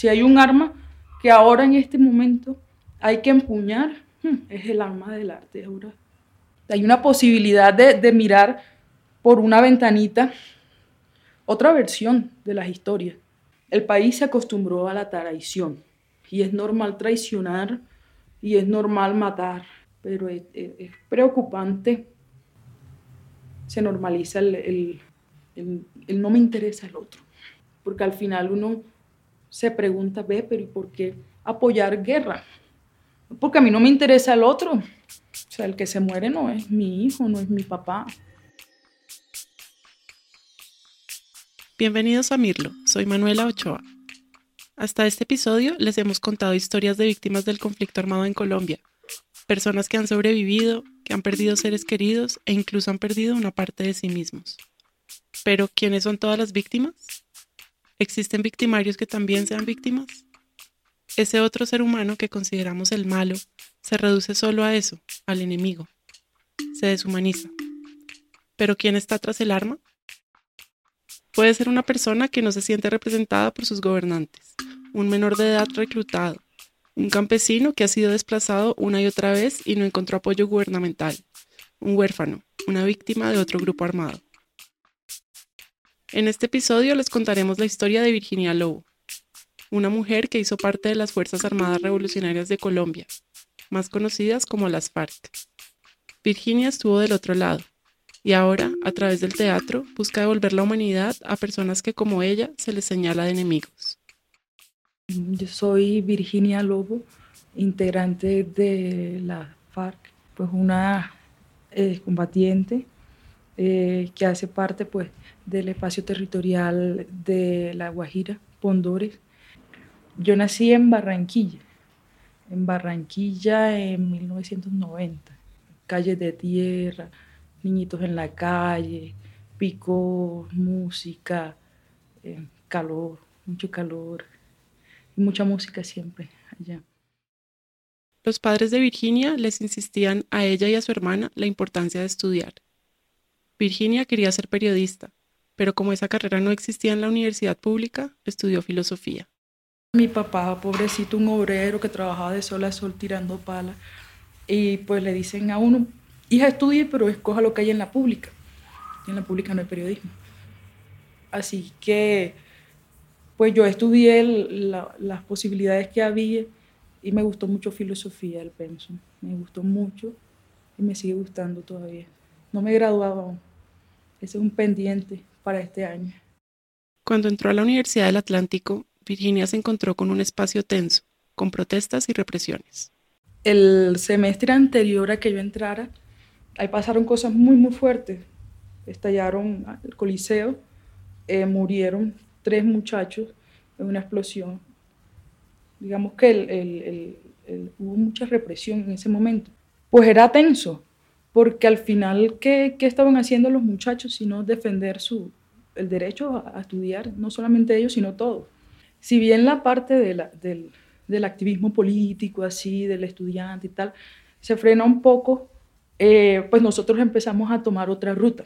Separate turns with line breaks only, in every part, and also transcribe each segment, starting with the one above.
Si hay un arma que ahora en este momento hay que empuñar, hmm, es el arma del arte. Ahora. Hay una posibilidad de, mirar por una ventanita otra versión de las historias. El país se acostumbró a la traición y es normal traicionar y es normal matar, pero es, preocupante. Se normaliza el, no me interesa el otro, porque al final uno se pregunta, ve, pero ¿y por qué apoyar guerra? Porque a mí no me interesa el otro. O sea, el que se muere no es mi hijo, no es mi papá.
Bienvenidos a Mirlo, soy Manuela Ochoa. Hasta este episodio les hemos contado historias de víctimas del conflicto armado en Colombia, personas que han sobrevivido, que han perdido seres queridos e incluso han perdido una parte de sí mismos. Pero, ¿quiénes son todas las víctimas? ¿Existen victimarios que también sean víctimas? Ese otro ser humano que consideramos el malo se reduce solo a eso, al enemigo. Se deshumaniza. ¿Pero quién está tras el arma? Puede ser una persona que no se siente representada por sus gobernantes, un menor de edad reclutado, un campesino que ha sido desplazado una y otra vez y no encontró apoyo gubernamental, un huérfano, una víctima de otro grupo armado. En este episodio les contaremos la historia de Virginia Lobo, una mujer que hizo parte de las Fuerzas Armadas Revolucionarias de Colombia, más conocidas como las FARC. Virginia estuvo del otro lado, y ahora, a través del teatro, busca devolver la humanidad a personas que como ella se les señala de enemigos.
Yo soy Virginia Lobo, integrante de la FARC, pues una eh, combatiente eh, que hace parte pues, del espacio territorial de La Guajira, Pondores. Yo nací en Barranquilla, en Barranquilla en 1990, calles de tierra, niñitos en la calle, pico, música, eh, calor, mucho calor y mucha música siempre allá.
Los padres de Virginia les insistían a ella y a su hermana la importancia de estudiar. Virginia quería ser periodista, pero como esa carrera no existía en la universidad pública, estudió filosofía.
Mi papá, pobrecito, un obrero que trabajaba de sol a sol tirando pala, y pues le dicen a uno, hija estudie, pero escoja lo que hay en la pública. en la pública no hay periodismo. Así que, pues yo estudié las posibilidades que había y me gustó mucho filosofía, el pensum. Me gustó mucho y me sigue gustando todavía. No me he graduado aún. Ese es un pendiente para este año.
Cuando entró a la Universidad del Atlántico, Virginia se encontró con un espacio tenso, con protestas y represiones.
El semestre anterior a que yo entrara, ahí pasaron cosas muy, muy fuertes. Estallaron el coliseo, eh, murieron tres muchachos en una explosión. Digamos que hubo mucha represión en ese momento. Pues era tenso, porque al final, ¿qué, estaban haciendo los muchachos sino defender su, el derecho a, estudiar, no solamente ellos, sino todos? Si bien la parte del, del activismo político, así, del estudiante y tal, se frena un poco eh, pues nosotros empezamos a tomar otra ruta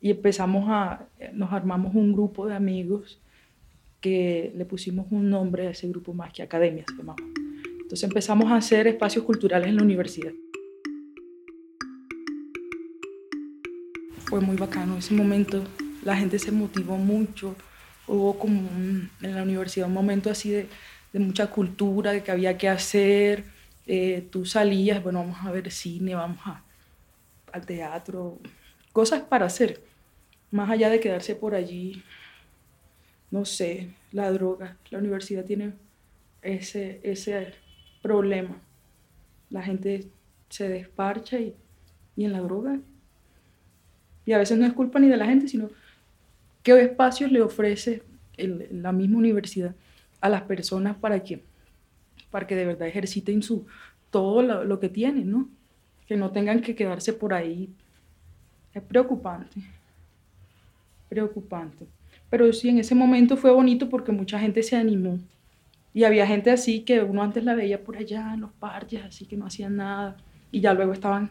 y empezamos a, nos armamos un grupo de amigos que le pusimos un nombre a ese grupo más que academias, Entonces empezamos a hacer espacios culturales en la universidad. Fue muy bacano ese momento, la gente se motivó mucho, hubo como en la universidad un momento así de, de mucha cultura, de que había que hacer, eh, tú salías, bueno, vamos a ver cine, vamos a, al teatro, cosas para hacer, más allá de quedarse por allí, no sé, la droga. La universidad tiene ese, ese problema. La gente se desparcha y, y en la droga. Y a veces no es culpa ni de la gente, sino qué espacios le ofrece la misma universidad a las personas para que, para que de verdad ejerciten su, todo lo, que tienen, ¿no? que no tengan que quedarse por ahí. Es preocupante, preocupante. Pero sí, en ese momento fue bonito porque mucha gente se animó. Y había gente así que uno antes la veía por allá en los parques, así que no hacían nada. Y ya luego estaban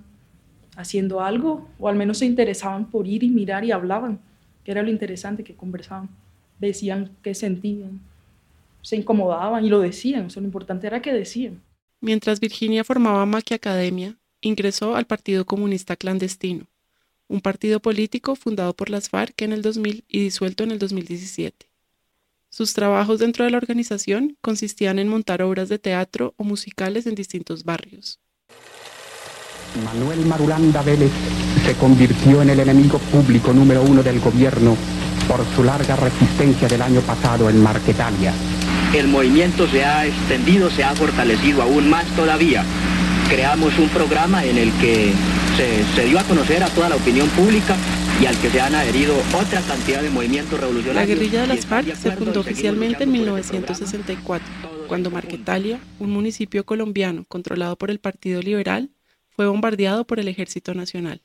haciendo algo, o al menos se interesaban por ir y mirar y hablaban, que era lo interesante, que conversaban, decían qué sentían. se incomodaban y lo decían, o lo importante era que decían.
Mientras Virginia formaba Maquia Academia, ingresó al Partido Comunista Clandestino, un partido político fundado por las FARC en el 2000 y disuelto en el 2017. Sus trabajos dentro de la organización consistían en montar obras de teatro o musicales en distintos barrios.
Manuel Marulanda Vélez se convirtió en el enemigo público número uno del gobierno por su larga resistencia del año pasado en Marquetalia.
El movimiento se ha extendido, se ha fortalecido aún más todavía. Creamos un programa en el que se, se dio a conocer a toda la opinión pública y al que se han adherido otra cantidad de movimientos revolucionarios.
La guerrilla de las FARC se fundó oficialmente en 1964, cuando Marquetalia, un municipio colombiano controlado por el Partido Liberal, fue bombardeado por el Ejército Nacional.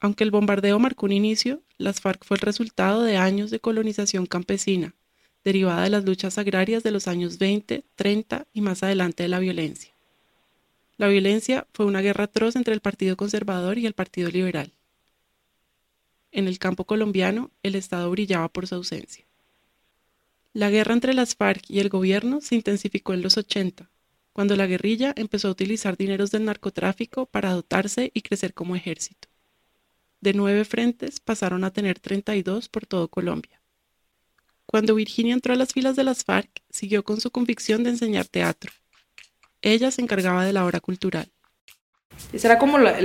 Aunque el bombardeo marcó un inicio, las FARC fue el resultado de años de colonización campesina, derivada de las luchas agrarias de los años 20, 30 y más adelante de la violencia. La violencia fue una guerra atroz entre el Partido Conservador y el Partido Liberal. En el campo colombiano, el Estado brillaba por su ausencia. La guerra entre las FARC y el gobierno se intensificó en los 80, cuando la guerrilla empezó a utilizar dineros del narcotráfico para dotarse y crecer como ejército. De nueve frentes pasaron a tener 32 por todo Colombia. Cuando Virginia entró a las filas de las FARC, siguió con su convicción de enseñar teatro. Ella se encargaba de la obra cultural.
Esa era como la,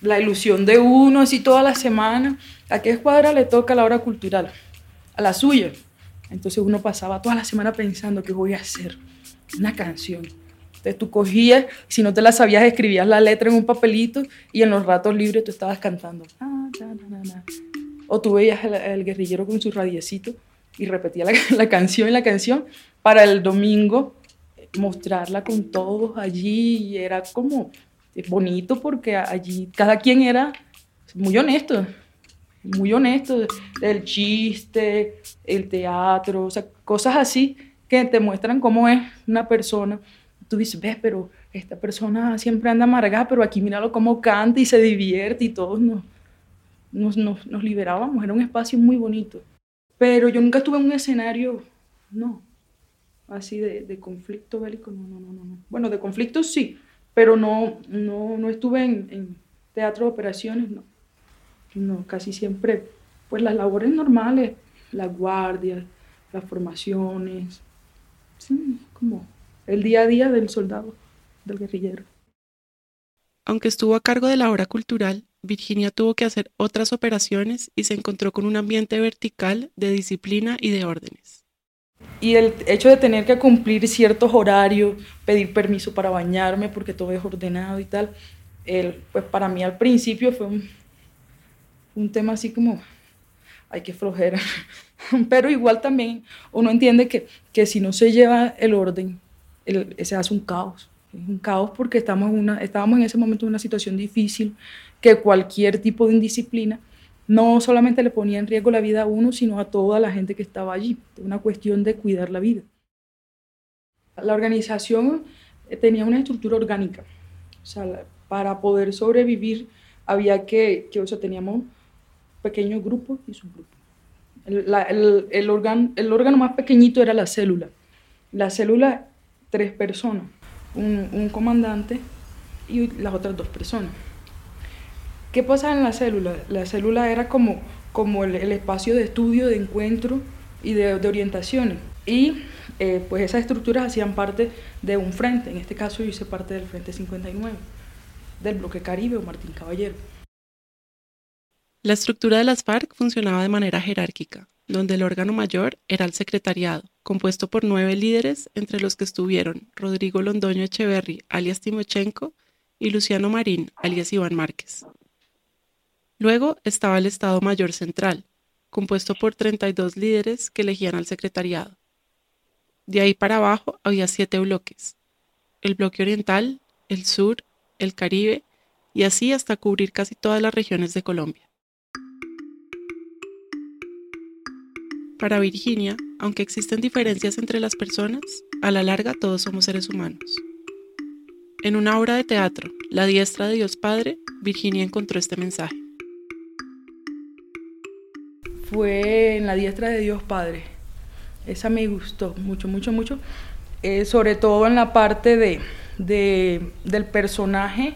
la ilusión de uno, así toda la semana. ¿A qué escuadra le toca la obra cultural? A la suya. Entonces uno pasaba toda la semana pensando qué voy a hacer. Una canción. Entonces tú cogías, si no te la sabías, escribías la letra en un papelito y en los ratos libres tú estabas cantando. O tú veías el, guerrillero con su radiecito y repetía la, canción y la canción para el domingo mostrarla con todos allí y era como bonito porque allí cada quien era muy honesto, muy honesto del chiste, el teatro, o sea, cosas así que te muestran cómo es una persona. Tú dices, ves, pero esta persona siempre anda amargada, pero aquí míralo cómo canta y se divierte y todos nos, nos, nos, nos liberábamos, era un espacio muy bonito. Pero yo nunca estuve en un escenario, no, así de, de conflicto bélico, no, no, no, no. Bueno, de conflicto sí, pero no, no, no estuve en, teatro de operaciones, no. no. Casi siempre, pues las labores normales, las guardias, las formaciones, sí, como el día a día del soldado, del guerrillero.
Aunque estuvo a cargo de la obra cultural, Virginia tuvo que hacer otras operaciones y se encontró con un ambiente vertical de disciplina y de órdenes.
Y el hecho de tener que cumplir ciertos horarios, pedir permiso para bañarme porque todo es ordenado y tal, el, pues para mí al principio fue un, un tema así como, hay que flojera. Pero igual también uno entiende que, que si no se lleva el orden, se hace un caos. Un caos porque estamos una, estábamos en ese momento en una situación difícil, que cualquier tipo de indisciplina no solamente le ponía en riesgo la vida a uno, sino a toda la gente que estaba allí. Una cuestión de cuidar la vida. La organización eh, tenía una estructura orgánica. O sea, para poder sobrevivir había que, que o sea, teníamos pequeños grupos y subgrupos. El, el, el, órgano, el órgano más pequeñito era la célula. La célula, tres personas, un, un comandante y las otras dos personas. ¿Qué pasa en la célula? La célula era como, como el, espacio de estudio, de encuentro y de, orientación. Y eh, pues esas estructuras hacían parte de un frente, en este caso yo hice parte del Frente 59, del bloque Caribe o Martín Caballero.
La estructura de las FARC funcionaba de manera jerárquica, donde el órgano mayor era el secretariado, compuesto por nueve líderes, entre los que estuvieron Rodrigo Londoño Echeverry, alias Timochenko, y Luciano Marín, alias Iván Márquez. Luego estaba el Estado Mayor Central, compuesto por 32 líderes que elegían al secretariado. De ahí para abajo había siete bloques, el bloque oriental, el sur, el Caribe, y así hasta cubrir casi todas las regiones de Colombia. Para Virginia, aunque existen diferencias entre las personas, a la larga todos somos seres humanos. En una obra de teatro, La diestra de Dios Padre, Virginia encontró este mensaje
fue en la diestra de Dios Padre. Esa me gustó mucho, mucho, mucho. Eh, sobre todo en la parte de, del personaje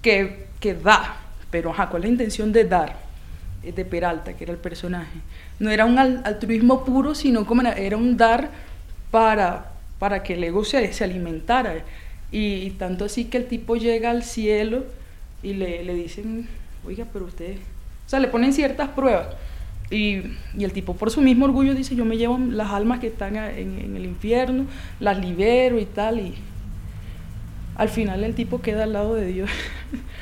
que, que da. Pero, ajá, ¿cuál es la intención de dar? Eh, de Peralta, que era el personaje. No era un altruismo puro, sino como era un dar para, para que el ego se, alimentara. Y, tanto así que el tipo llega al cielo y le, le dicen, oiga, pero usted, o sea, le ponen ciertas pruebas. Y, y, el tipo por su mismo orgullo dice, yo me llevo las almas que están en, en, el infierno, las libero y tal. Y al final el tipo queda al lado de Dios.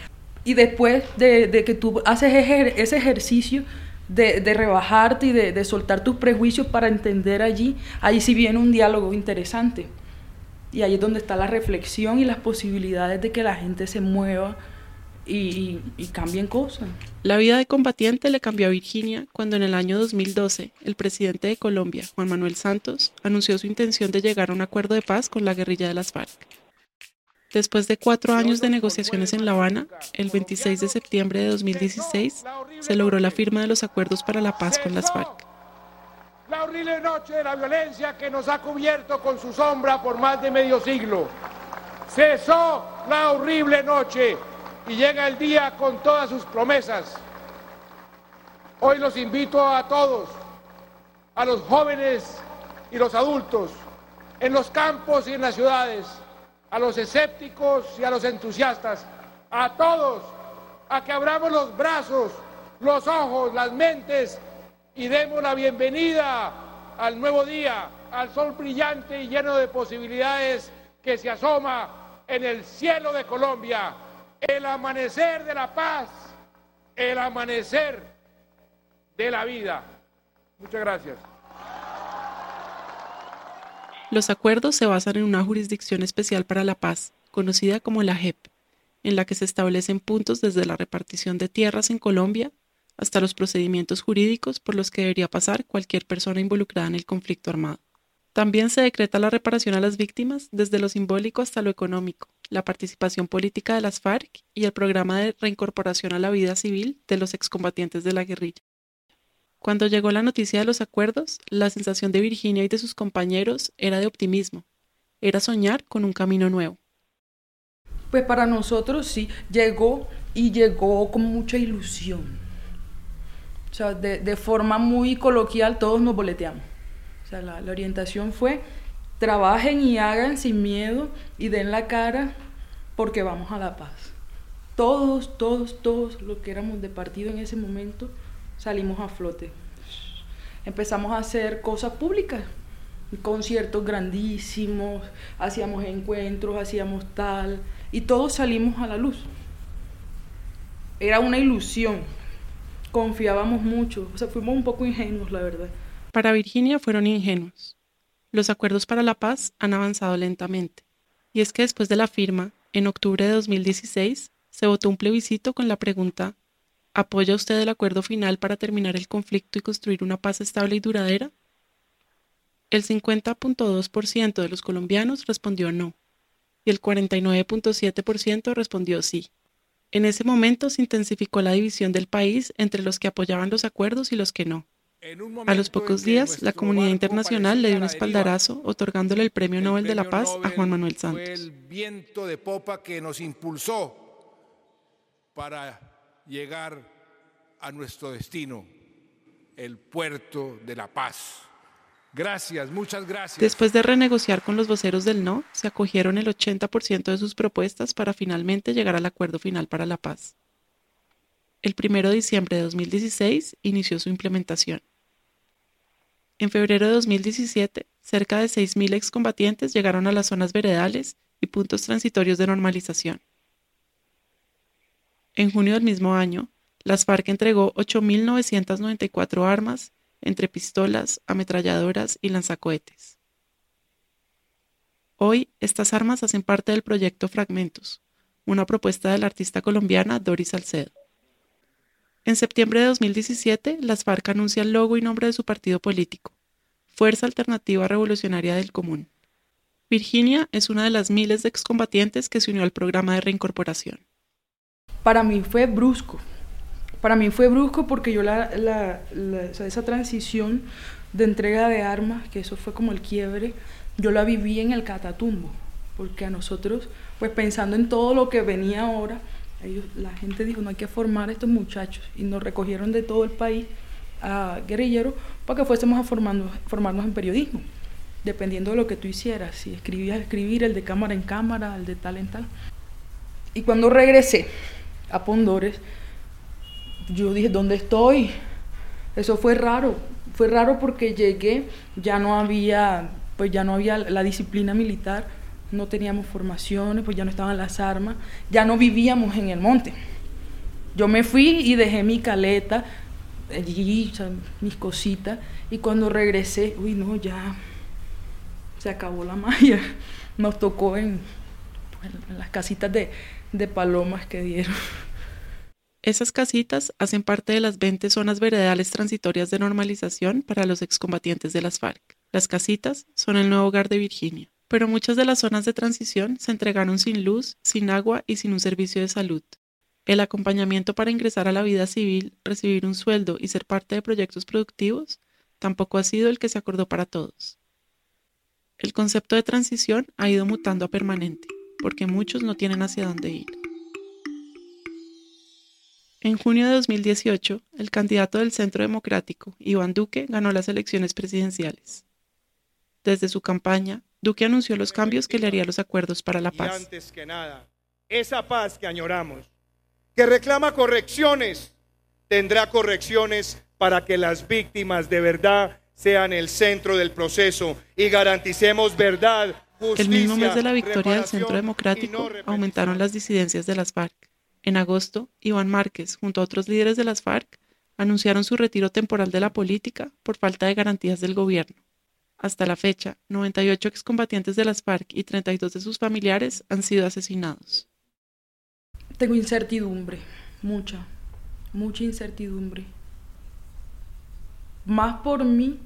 y después de, que tú haces ese ejercicio de, rebajarte y de, de, soltar tus prejuicios para entender allí, ahí sí viene un diálogo interesante. Y ahí es donde está la reflexión y las posibilidades de que la gente se mueva y, y, cambien cosas.
La vida de combatiente le cambió a Virginia cuando en el año 2012 el presidente de Colombia, Juan Manuel Santos, anunció su intención de llegar a un acuerdo de paz con la guerrilla de las FARC. Después de cuatro años de negociaciones en La Habana, el 26 de septiembre de 2016 se logró la firma de los acuerdos para la paz con las FARC.
La horrible noche de la violencia que nos ha cubierto con su sombra por más de medio siglo. Cesó la horrible noche y llega el día con todas sus promesas. Hoy los invito a todos, a los jóvenes y los adultos, en los campos y en las ciudades, a los escépticos y a los entusiastas, a todos, a que abramos los brazos, los ojos, las mentes y demos la bienvenida al nuevo día, al sol brillante y lleno de posibilidades que se asoma en el cielo de Colombia el amanecer de la paz, el amanecer de la vida. Muchas gracias.
Los acuerdos se basan en una jurisdicción especial para la paz, conocida como la JEP, en la que se establecen puntos desde la repartición de tierras en Colombia hasta los procedimientos jurídicos por los que debería pasar cualquier persona involucrada en el conflicto armado. También se decreta la reparación a las víctimas desde lo simbólico hasta lo económico, la participación política de las FARC y el programa de reincorporación a la vida civil de los excombatientes de la guerrilla. Cuando llegó la noticia de los acuerdos, la sensación de Virginia y de sus compañeros era de optimismo, era soñar con un camino nuevo.
Pues para nosotros sí, llegó y llegó con mucha ilusión. O sea, de, de forma muy coloquial todos nos boleteamos. O sea, la, la orientación fue trabajen y hagan sin miedo y den la cara porque vamos a la paz. Todos, todos, todos los que éramos de partido en ese momento salimos a flote. Empezamos a hacer cosas públicas, conciertos grandísimos, hacíamos encuentros, hacíamos tal, y todos salimos a la luz. Era una ilusión, confiábamos mucho, o sea, fuimos un poco ingenuos, la verdad.
Para Virginia fueron ingenuos los acuerdos para la paz han avanzado lentamente. Y es que después de la firma, en octubre de 2016, se votó un plebiscito con la pregunta ¿Apoya usted el acuerdo final para terminar el conflicto y construir una paz estable y duradera? El 50.2% de los colombianos respondió no y el 49.7% respondió sí. En ese momento se intensificó la división del país entre los que apoyaban los acuerdos y los que no. A los pocos días, la comunidad internacional le dio un espaldarazo otorgándole el Premio Nobel de la Paz a Juan Manuel Santos.
Fue el viento de popa que nos impulsó para llegar a nuestro destino, el puerto de la paz. Gracias, muchas gracias.
Después de renegociar con los voceros del no, se acogieron el 80% de sus propuestas para finalmente llegar al acuerdo final para la paz. El 1 de diciembre de 2016 inició su implementación. En febrero de 2017, cerca de 6.000 excombatientes llegaron a las zonas veredales y puntos transitorios de normalización. En junio del mismo año, las FARC entregó 8.994 armas, entre pistolas, ametralladoras y lanzacohetes. Hoy, estas armas hacen parte del proyecto Fragmentos, una propuesta de la artista colombiana Doris Salcedo. En septiembre de 2017, las FARC anuncian el logo y nombre de su partido político, Fuerza Alternativa Revolucionaria del Común. Virginia es una de las miles de excombatientes que se unió al programa de reincorporación.
Para mí fue brusco. Para mí fue brusco porque yo la, la, esa transición de entrega de armas, que eso fue como el quiebre, yo la viví en el Catatumbo, porque a nosotros, pues pensando en todo lo que venía ahora, ellos, la gente dijo, no hay que formar a estos muchachos, y nos recogieron de todo el país a guerrilleros para que fuésemos a formarnos en periodismo, dependiendo de lo que tú hicieras, si escribías, escribir, el de cámara en cámara, el de tal en tal. Y cuando regresé a Pondores, yo dije, ¿dónde estoy? Eso fue raro, fue raro porque llegué, ya no había, pues ya no había la disciplina militar, no teníamos formaciones, pues ya no estaban las armas, ya no vivíamos en el monte. Yo me fui y dejé mi caleta, allí, mis cositas, y cuando regresé, uy, no, ya se acabó la magia. Nos tocó en, en las casitas de, de palomas que dieron.
Esas casitas hacen parte de las 20 zonas veredales transitorias de normalización para los excombatientes de las FARC. Las casitas son el nuevo hogar de Virginia, pero muchas de las zonas de transición se entregaron sin luz, sin agua y sin un servicio de salud. El acompañamiento para ingresar a la vida civil, recibir un sueldo y ser parte de proyectos productivos tampoco ha sido el que se acordó para todos. El concepto de transición ha ido mutando a permanente, porque muchos no tienen hacia dónde ir. En junio de 2018, el candidato del Centro Democrático, Iván Duque, ganó las elecciones presidenciales. Desde su campaña, Duque anunció los cambios que le haría los acuerdos para la paz.
Y antes que nada, esa paz que añoramos, que reclama correcciones, tendrá correcciones para que las víctimas de verdad sean el centro del proceso y garanticemos verdad,
El mismo mes de la victoria del Centro Democrático aumentaron las disidencias de las FARC. En agosto, Iván Márquez, junto a otros líderes de las FARC, anunciaron su retiro temporal de la política por falta de garantías del gobierno. Hasta la fecha, 98 excombatientes de las FARC y 32 de sus familiares han sido asesinados.
Tengo incertidumbre, mucha, mucha incertidumbre. Más por mí,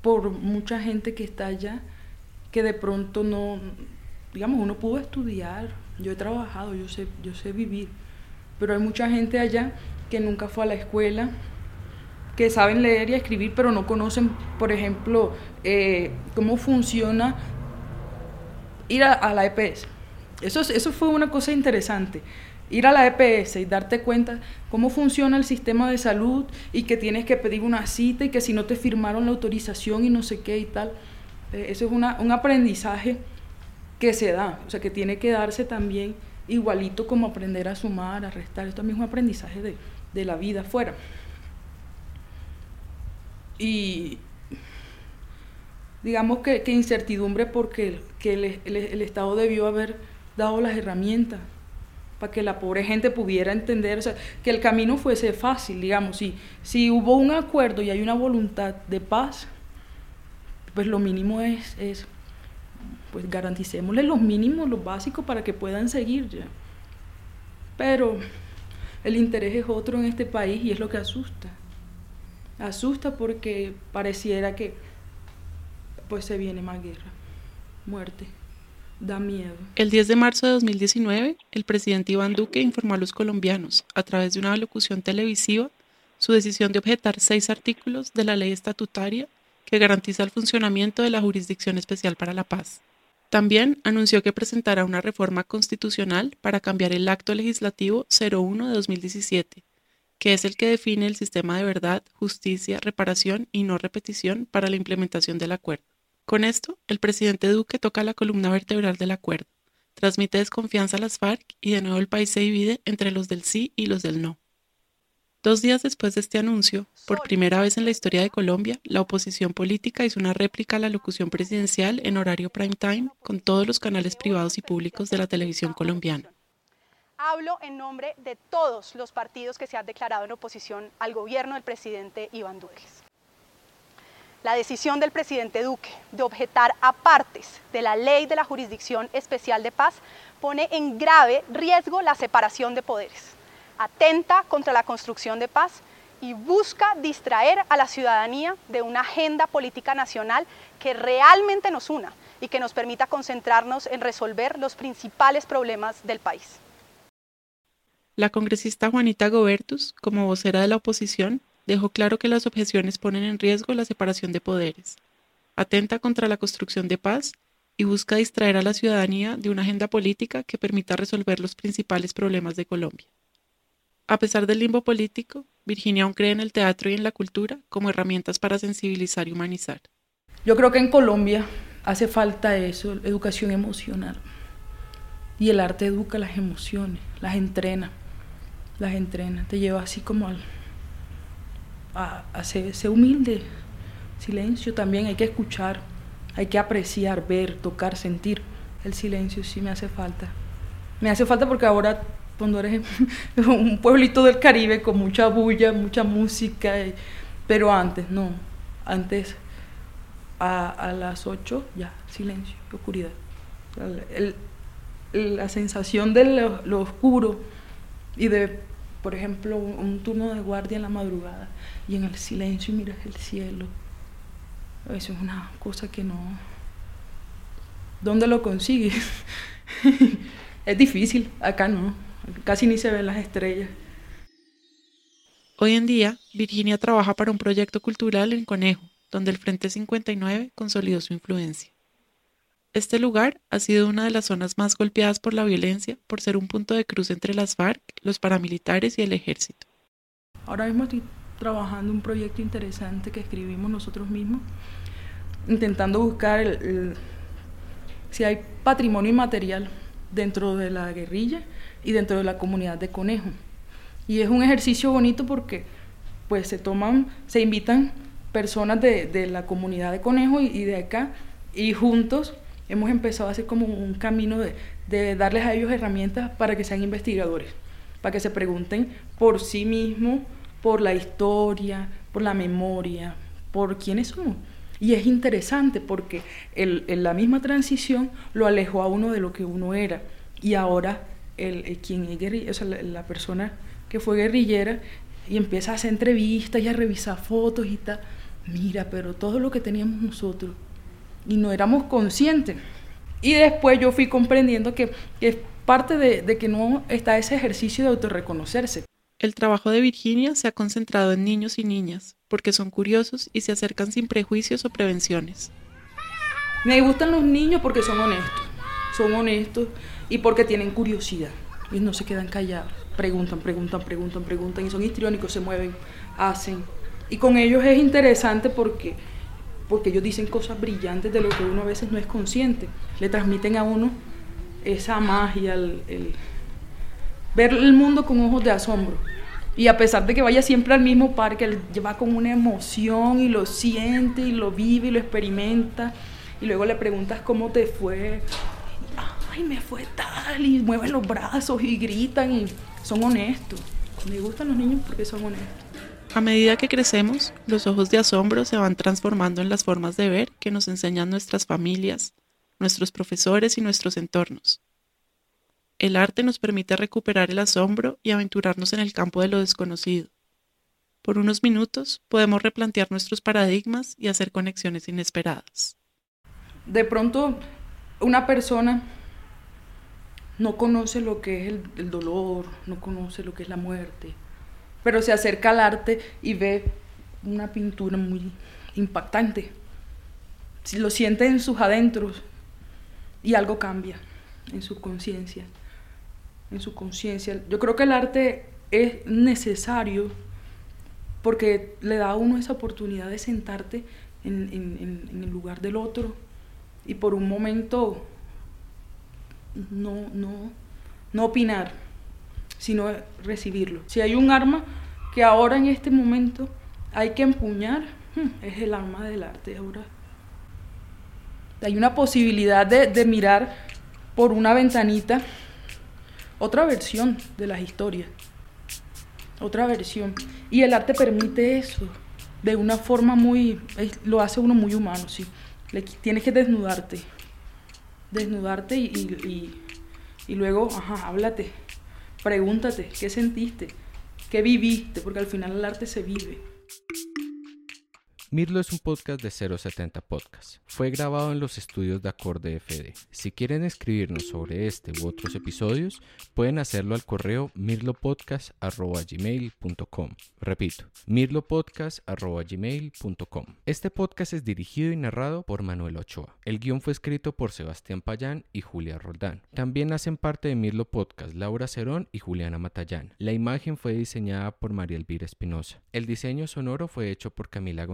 por mucha gente que está allá, que de pronto no, digamos, uno pudo estudiar, yo he trabajado, yo sé, yo sé vivir, pero hay mucha gente allá que nunca fue a la escuela, que saben leer y escribir, pero no conocen, por ejemplo, eh, cómo funciona ir a, la EPS. Eso, eso fue una cosa interesante. Ir a la EPS y darte cuenta cómo funciona el sistema de salud y que tienes que pedir una cita y que si no te firmaron la autorización y no sé qué y tal. Eh, eso es un aprendizaje que se da, o sea, que tiene que darse también igualito como aprender a sumar, a restar, esto también es un aprendizaje de, de la vida afuera. Y digamos que, que incertidumbre porque que el, el, Estado debió haber dado las herramientas para que la pobre gente pudiera entender, o sea, que el camino fuese fácil, digamos, si, si hubo un acuerdo y hay una voluntad de paz, pues lo mínimo es, es pues garanticémosle los mínimos, los básicos para que puedan seguir ya. Pero el interés es otro en este país y es lo que asusta. Asusta porque pareciera que pues se viene más guerra, muerte, da miedo.
El 10 de marzo de 2019, el presidente Iván Duque informó a los colombianos, a través de una locución televisiva, su decisión de objetar seis artículos de la ley estatutaria que garantiza el funcionamiento de la Jurisdicción Especial para la Paz. También anunció que presentará una reforma constitucional para cambiar el Acto Legislativo 01 de 2017, que es el que define el sistema de verdad, justicia, reparación y no repetición para la implementación del acuerdo. Con esto, el presidente Duque toca la columna vertebral del acuerdo, transmite desconfianza a las FARC y de nuevo el país se divide entre los del sí y los del no. Dos días después de este anuncio, por primera vez en la historia de Colombia, la oposición política hizo una réplica a la locución presidencial en horario prime time con todos los canales privados y públicos de la televisión colombiana.
Hablo en nombre de todos los partidos que se han declarado en oposición al gobierno del presidente Iván Duque. La decisión del presidente Duque de objetar a partes de la ley de la Jurisdicción Especial de Paz pone en grave riesgo la separación de poderes atenta contra la construcción de paz y busca distraer a la ciudadanía de una agenda política nacional que realmente nos una y que nos permita concentrarnos en resolver los principales problemas del país.
La congresista Juanita Gobertus, como vocera de la oposición, dejó claro que las objeciones ponen en riesgo la separación de poderes, atenta contra la construcción de paz y busca distraer a la ciudadanía de una agenda política que permita resolver los principales problemas de Colombia. A pesar del limbo político, Virginia aún cree en el teatro y en la cultura como herramientas para sensibilizar y humanizar.
Yo creo que en Colombia hace falta eso, educación emocional. Y el arte educa las emociones, las entrena, las entrena, te lleva así como a, a ser, ser humilde, silencio también, hay que escuchar, hay que apreciar, ver, tocar, sentir. El silencio sí me hace falta. Me hace falta porque ahora cuando eres un pueblito del Caribe con mucha bulla, mucha música, pero antes no, antes a, a las 8 ya, silencio, oscuridad. La sensación de lo, lo, oscuro y de, por ejemplo, un, un, turno de guardia en la madrugada y en el silencio y miras el cielo. Eso es una cosa que no... ¿Dónde lo consigues? es difícil, acá no, casi ni se ven las estrellas.
Hoy en día, Virginia trabaja para un proyecto cultural en Conejo, donde el Frente 59 consolidó su influencia. Este lugar ha sido una de las zonas más golpeadas por la violencia por ser un punto de cruce entre las FARC, los paramilitares y el ejército.
Ahora mismo estoy trabajando un proyecto interesante que escribimos nosotros mismos, intentando buscar el, el, si hay patrimonio inmaterial dentro de la guerrilla y dentro de la comunidad de Conejo. Y es un ejercicio bonito porque pues se toman, se invitan personas de, de la comunidad de Conejo y, de acá y juntos hemos empezado a hacer como un camino de, de darles a ellos herramientas para que sean investigadores, para que se pregunten por sí mismos, por la historia, por la memoria, por quiénes somos. Y es interesante porque el, el, la misma transición lo alejó a uno de lo que uno era. Y ahora el, quien es guerrilla, o sea, la, la, persona que fue guerrillera y empieza a hacer entrevistas y a revisar fotos y tal. Mira, pero todo lo que teníamos nosotros y no éramos conscientes. Y después yo fui comprendiendo que, que es parte de, de que no está ese ejercicio de autorreconocerse.
El trabajo de Virginia se ha concentrado en niños y niñas, porque son curiosos y se acercan sin prejuicios o prevenciones.
Me gustan los niños porque son honestos, son honestos y porque tienen curiosidad y no se quedan callados. Preguntan, preguntan, preguntan, preguntan y son histriónicos, se mueven, hacen. Y con ellos es interesante porque, porque ellos dicen cosas brillantes de lo que uno a veces no es consciente. Le transmiten a uno esa magia, el, ver el mundo con ojos de asombro. Y a pesar de que vaya siempre al mismo parque, él va con una emoción y lo siente y lo vive y lo experimenta. Y luego le preguntas cómo te fue. Ay, me fue tal. Y mueven los brazos y gritan y son honestos. Me gustan los niños porque son honestos.
A medida que crecemos, los ojos de asombro se van transformando en las formas de ver que nos enseñan nuestras familias, nuestros profesores y nuestros entornos. El arte nos permite recuperar el asombro y aventurarnos en el campo de lo desconocido. Por unos minutos podemos replantear nuestros paradigmas y hacer conexiones inesperadas.
De pronto, una persona no conoce lo que es el, dolor, no conoce lo que es la muerte, pero se acerca al arte y ve una pintura muy impactante. Lo siente en sus adentros y algo cambia en su conciencia en su conciencia. Yo creo que el arte es necesario porque le da a uno esa oportunidad de sentarte en, en, en el lugar del otro y por un momento no, no, no opinar, sino recibirlo. Si hay un arma que ahora en este momento hay que empuñar, hmm, es el arma del arte ahora. Hay una posibilidad de, de mirar por una ventanita otra versión de las historias, otra versión. Y el arte permite eso, de una forma muy, lo hace uno muy humano, sí. Tienes que desnudarte, desnudarte y, y, y, luego, ajá, háblate, pregúntate, ¿qué sentiste? ¿Qué viviste? Porque al final el arte se vive.
Mirlo es un podcast de 070 Podcast. Fue grabado en los estudios de Acorde FD. Si quieren escribirnos sobre este u otros episodios, pueden hacerlo al correo mirlopodcast.gmail.com. Repito, mirlopodcast.gmail.com. Este podcast es dirigido y narrado por Manuel Ochoa. El guion fue escrito por Sebastián Payán y Julia Roldán. También hacen parte de Mirlo Podcast Laura Cerón y Juliana Matallán. La imagen fue diseñada por María Elvira Espinosa. El diseño sonoro fue hecho por Camila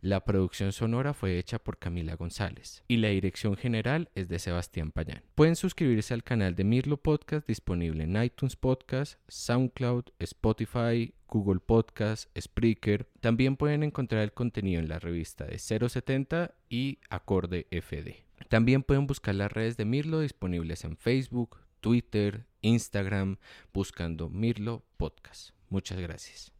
La producción sonora fue hecha por Camila González. Y la dirección general es de Sebastián Payán. Pueden suscribirse al canal de Mirlo Podcast disponible en iTunes Podcast, SoundCloud, Spotify, Google Podcast, Spreaker. También pueden encontrar el contenido en la revista de 070 y Acorde FD. También pueden buscar las redes de Mirlo disponibles en Facebook, Twitter, Instagram, buscando Mirlo Podcast. Muchas gracias.